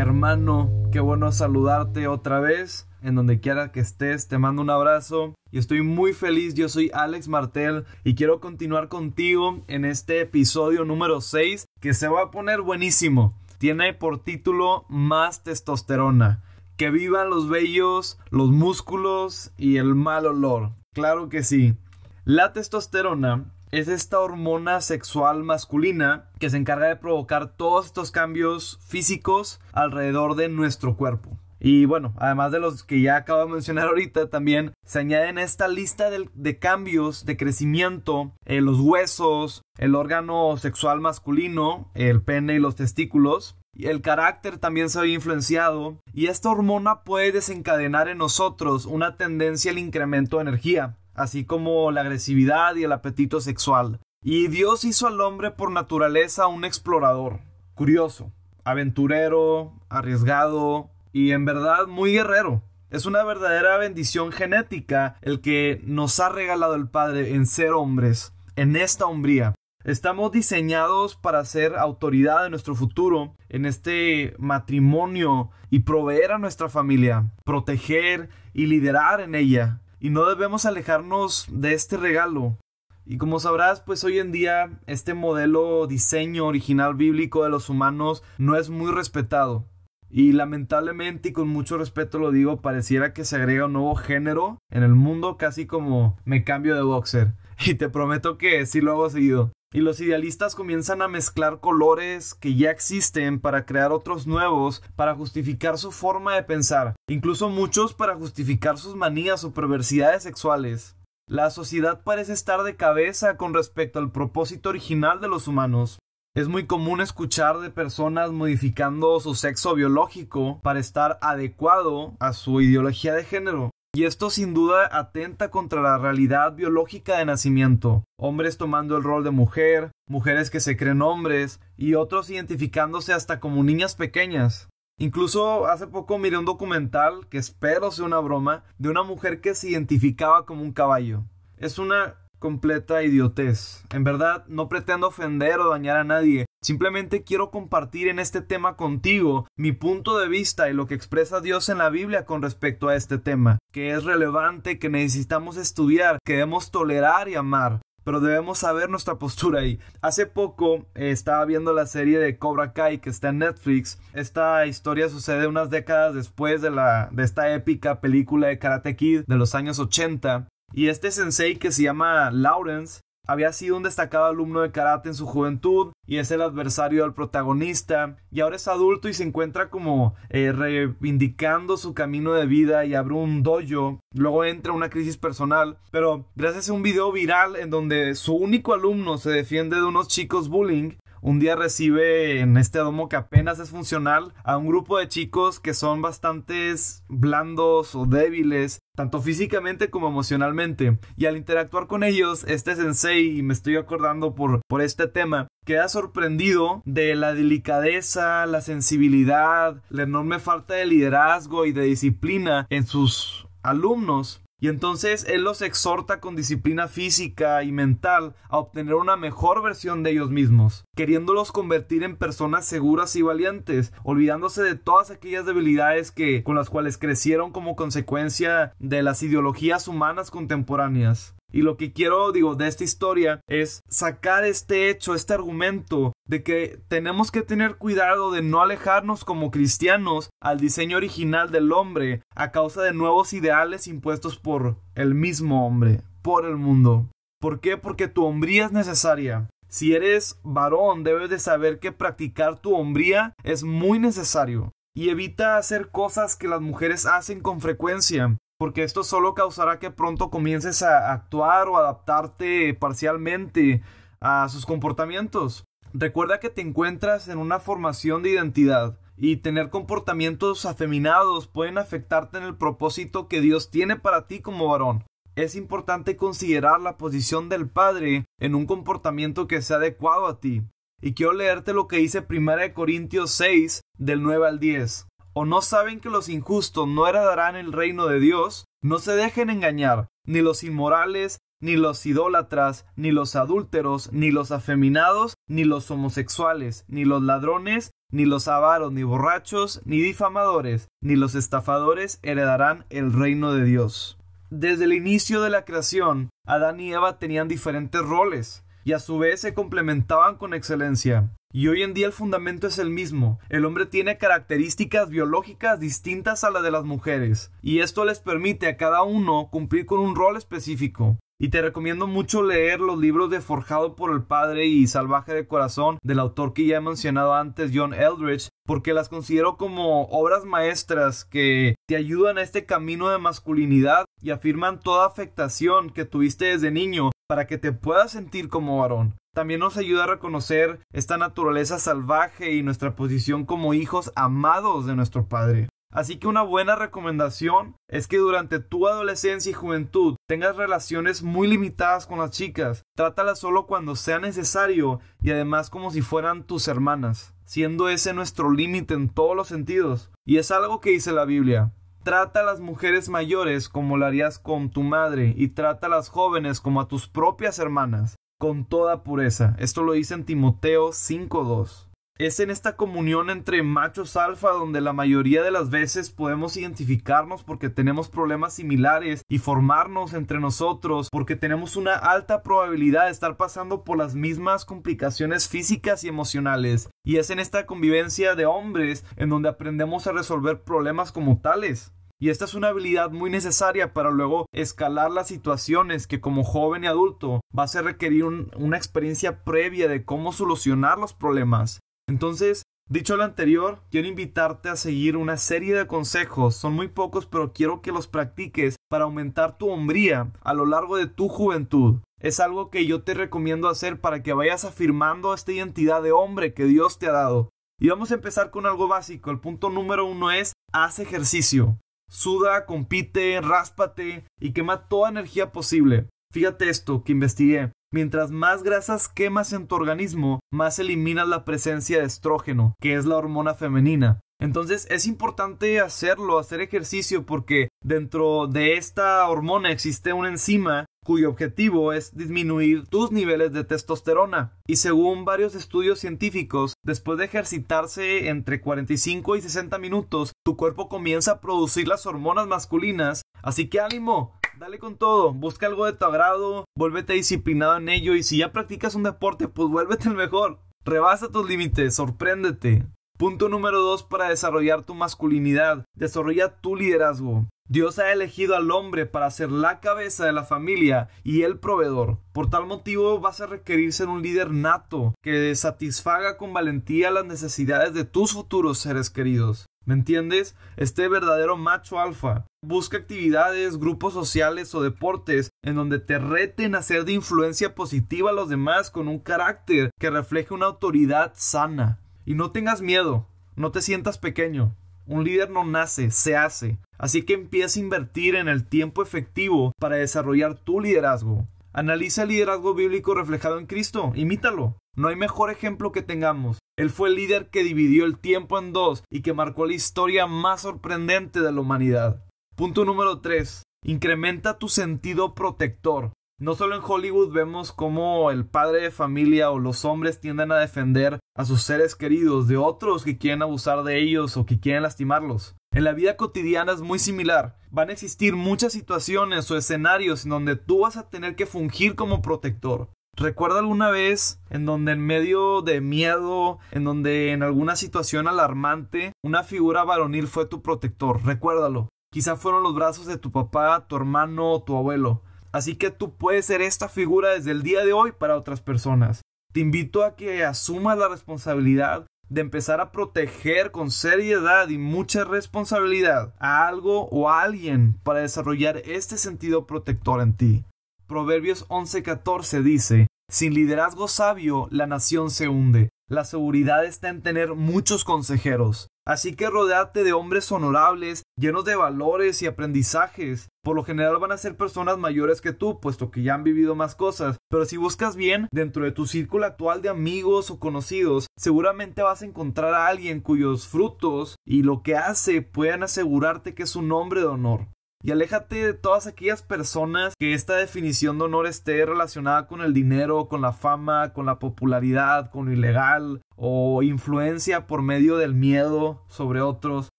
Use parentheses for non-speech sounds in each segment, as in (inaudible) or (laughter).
hermano, qué bueno saludarte otra vez. En donde quiera que estés, te mando un abrazo y estoy muy feliz. Yo soy Alex Martel y quiero continuar contigo en este episodio número 6 que se va a poner buenísimo. Tiene por título Más testosterona. Que vivan los vellos, los músculos y el mal olor. Claro que sí. La testosterona es esta hormona sexual masculina que se encarga de provocar todos estos cambios físicos alrededor de nuestro cuerpo. Y bueno, además de los que ya acabo de mencionar ahorita, también se añaden esta lista de, cambios de crecimiento, en los huesos, el órgano sexual masculino, el pene y los testículos. Y el carácter también se ve influenciado y esta hormona puede desencadenar en nosotros una tendencia al incremento de energía, así como la agresividad y el apetito sexual. Y Dios hizo al hombre por naturaleza un explorador, curioso, aventurero, arriesgado y en verdad muy guerrero. Es una verdadera bendición genética el que nos ha regalado el Padre en ser hombres, en esta hombría. Estamos diseñados para ser autoridad de nuestro futuro, en este matrimonio y proveer a nuestra familia, proteger y liderar en ella y no debemos alejarnos de este regalo. Y como sabrás, pues hoy en día este modelo diseño original bíblico de los humanos no es muy respetado. Y lamentablemente y con mucho respeto lo digo, pareciera que se agrega un nuevo género en el mundo, casi como me cambio de boxer. (laughs) Y te prometo que sí lo hago seguido. Y los idealistas comienzan a mezclar colores que ya existen para crear otros nuevos, para justificar su forma de pensar, incluso muchos para justificar sus manías o perversidades sexuales. La sociedad parece estar de cabeza con respecto al propósito original de los humanos. Es muy común escuchar de personas modificando su sexo biológico para estar adecuado a su ideología de género. Y esto sin duda atenta contra la realidad biológica de nacimiento. Hombres tomando el rol de mujer, mujeres que se creen hombres y otros identificándose hasta como niñas pequeñas. Incluso hace poco miré un documental, que espero sea una broma, de una mujer que se identificaba como un caballo. Es una completa idiotez. En verdad, no pretendo ofender o dañar a nadie. Simplemente quiero compartir en este tema contigo mi punto de vista y lo que expresa Dios en la Biblia con respecto a este tema, que es relevante, que necesitamos estudiar, que debemos tolerar y amar. Pero debemos saber nuestra postura ahí. Hace poco eh, estaba viendo la serie de Cobra Kai que está en Netflix. Esta historia sucede unas décadas después de, la, de esta épica película de Karate Kid de los años 80. Y este sensei que se llama Lawrence había sido un destacado alumno de karate en su juventud y es el adversario del protagonista y ahora es adulto y se encuentra como eh, reivindicando su camino de vida y abre un dojo luego entra una crisis personal pero gracias a un video viral en donde su único alumno se defiende de unos chicos bullying un día recibe en este domo que apenas es funcional a un grupo de chicos que son bastantes blandos o débiles, tanto físicamente como emocionalmente. Y al interactuar con ellos, este sensei, y me estoy acordando por, por este tema, queda sorprendido de la delicadeza, la sensibilidad, la enorme falta de liderazgo y de disciplina en sus alumnos y entonces Él los exhorta con disciplina física y mental a obtener una mejor versión de ellos mismos, queriéndolos convertir en personas seguras y valientes, olvidándose de todas aquellas debilidades que con las cuales crecieron como consecuencia de las ideologías humanas contemporáneas. Y lo que quiero, digo, de esta historia es sacar este hecho, este argumento de que tenemos que tener cuidado de no alejarnos como cristianos al diseño original del hombre a causa de nuevos ideales impuestos por el mismo hombre, por el mundo. ¿Por qué? Porque tu hombría es necesaria. Si eres varón, debes de saber que practicar tu hombría es muy necesario. Y evita hacer cosas que las mujeres hacen con frecuencia porque esto solo causará que pronto comiences a actuar o adaptarte parcialmente a sus comportamientos. Recuerda que te encuentras en una formación de identidad y tener comportamientos afeminados pueden afectarte en el propósito que Dios tiene para ti como varón. Es importante considerar la posición del Padre en un comportamiento que sea adecuado a ti. Y quiero leerte lo que dice 1 Corintios 6 del 9 al 10 o no saben que los injustos no heredarán el reino de Dios, no se dejen engañar, ni los inmorales, ni los idólatras, ni los adúlteros, ni los afeminados, ni los homosexuales, ni los ladrones, ni los avaros, ni borrachos, ni difamadores, ni los estafadores heredarán el reino de Dios. Desde el inicio de la creación, Adán y Eva tenían diferentes roles y a su vez se complementaban con excelencia. Y hoy en día el fundamento es el mismo. El hombre tiene características biológicas distintas a las de las mujeres, y esto les permite a cada uno cumplir con un rol específico. Y te recomiendo mucho leer los libros de Forjado por el Padre y Salvaje de Corazón del autor que ya he mencionado antes, John Eldridge, porque las considero como obras maestras que te ayudan a este camino de masculinidad y afirman toda afectación que tuviste desde niño para que te puedas sentir como varón. También nos ayuda a reconocer esta naturaleza salvaje y nuestra posición como hijos amados de nuestro Padre. Así que una buena recomendación es que durante tu adolescencia y juventud tengas relaciones muy limitadas con las chicas. Trátalas solo cuando sea necesario y además como si fueran tus hermanas, siendo ese nuestro límite en todos los sentidos. Y es algo que dice la Biblia. Trata a las mujeres mayores como lo harías con tu madre y trata a las jóvenes como a tus propias hermanas, con toda pureza. Esto lo dice en Timoteo 5.2 es en esta comunión entre machos alfa donde la mayoría de las veces podemos identificarnos porque tenemos problemas similares y formarnos entre nosotros porque tenemos una alta probabilidad de estar pasando por las mismas complicaciones físicas y emocionales. Y es en esta convivencia de hombres en donde aprendemos a resolver problemas como tales. Y esta es una habilidad muy necesaria para luego escalar las situaciones que como joven y adulto vas a requerir una experiencia previa de cómo solucionar los problemas. Entonces, dicho lo anterior, quiero invitarte a seguir una serie de consejos, son muy pocos pero quiero que los practiques para aumentar tu hombría a lo largo de tu juventud. Es algo que yo te recomiendo hacer para que vayas afirmando esta identidad de hombre que Dios te ha dado. Y vamos a empezar con algo básico. El punto número uno es haz ejercicio. Suda, compite, ráspate y quema toda energía posible. Fíjate esto que investigué. Mientras más grasas quemas en tu organismo, más eliminas la presencia de estrógeno, que es la hormona femenina. Entonces es importante hacerlo, hacer ejercicio, porque dentro de esta hormona existe una enzima cuyo objetivo es disminuir tus niveles de testosterona. Y según varios estudios científicos, después de ejercitarse entre 45 y 60 minutos, tu cuerpo comienza a producir las hormonas masculinas. Así que ánimo, Dale con todo, busca algo de tu agrado, vuélvete disciplinado en ello y si ya practicas un deporte, pues vuélvete el mejor. Rebasa tus límites, sorpréndete. Punto número 2 para desarrollar tu masculinidad. Desarrolla tu liderazgo. Dios ha elegido al hombre para ser la cabeza de la familia y el proveedor. Por tal motivo vas a requerir ser un líder nato que satisfaga con valentía las necesidades de tus futuros seres queridos. ¿Me entiendes? Este verdadero macho alfa. Busca actividades, grupos sociales o deportes en donde te reten a ser de influencia positiva a los demás con un carácter que refleje una autoridad sana. Y no tengas miedo, no te sientas pequeño. Un líder no nace, se hace. Así que empieza a invertir en el tiempo efectivo para desarrollar tu liderazgo. Analiza el liderazgo bíblico reflejado en Cristo, imítalo. No hay mejor ejemplo que tengamos. Él fue el líder que dividió el tiempo en dos y que marcó la historia más sorprendente de la humanidad. Punto número 3. Incrementa tu sentido protector. No solo en Hollywood vemos cómo el padre de familia o los hombres tienden a defender a sus seres queridos de otros que quieren abusar de ellos o que quieren lastimarlos. En la vida cotidiana es muy similar. Van a existir muchas situaciones o escenarios en donde tú vas a tener que fungir como protector. ¿Recuerda alguna vez en donde en medio de miedo, en donde en alguna situación alarmante, una figura varonil fue tu protector? Recuérdalo. Quizá fueron los brazos de tu papá, tu hermano o tu abuelo. Así que tú puedes ser esta figura desde el día de hoy para otras personas. Te invito a que asumas la responsabilidad de empezar a proteger con seriedad y mucha responsabilidad a algo o a alguien para desarrollar este sentido protector en ti. Proverbios 11:14 dice, Sin liderazgo sabio la nación se hunde. La seguridad está en tener muchos consejeros. Así que rodeate de hombres honorables, llenos de valores y aprendizajes. Por lo general van a ser personas mayores que tú, puesto que ya han vivido más cosas. Pero si buscas bien, dentro de tu círculo actual de amigos o conocidos, seguramente vas a encontrar a alguien cuyos frutos y lo que hace puedan asegurarte que es un hombre de honor. Y aléjate de todas aquellas personas que esta definición de honor esté relacionada con el dinero, con la fama, con la popularidad, con lo ilegal o influencia por medio del miedo sobre otros.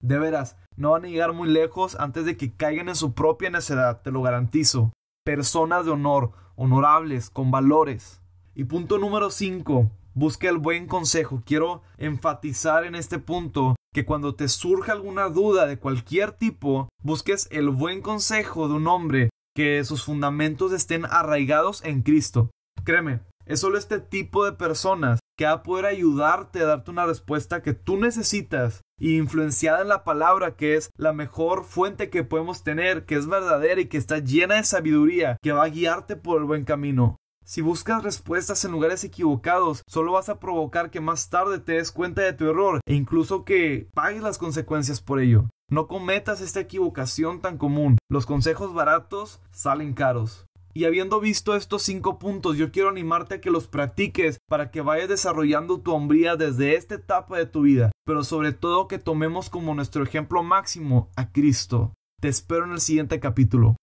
De veras, no van a llegar muy lejos antes de que caigan en su propia necedad, te lo garantizo. Personas de honor, honorables, con valores. Y punto número 5. Busca el buen consejo. Quiero enfatizar en este punto que cuando te surja alguna duda de cualquier tipo, busques el buen consejo de un hombre que sus fundamentos estén arraigados en Cristo. Créeme, es solo este tipo de personas que va a poder ayudarte a darte una respuesta que tú necesitas y influenciada en la palabra que es la mejor fuente que podemos tener, que es verdadera y que está llena de sabiduría, que va a guiarte por el buen camino. Si buscas respuestas en lugares equivocados, solo vas a provocar que más tarde te des cuenta de tu error e incluso que pagues las consecuencias por ello. No cometas esta equivocación tan común. Los consejos baratos salen caros. Y habiendo visto estos cinco puntos, yo quiero animarte a que los practiques para que vayas desarrollando tu hombría desde esta etapa de tu vida, pero sobre todo que tomemos como nuestro ejemplo máximo a Cristo. Te espero en el siguiente capítulo.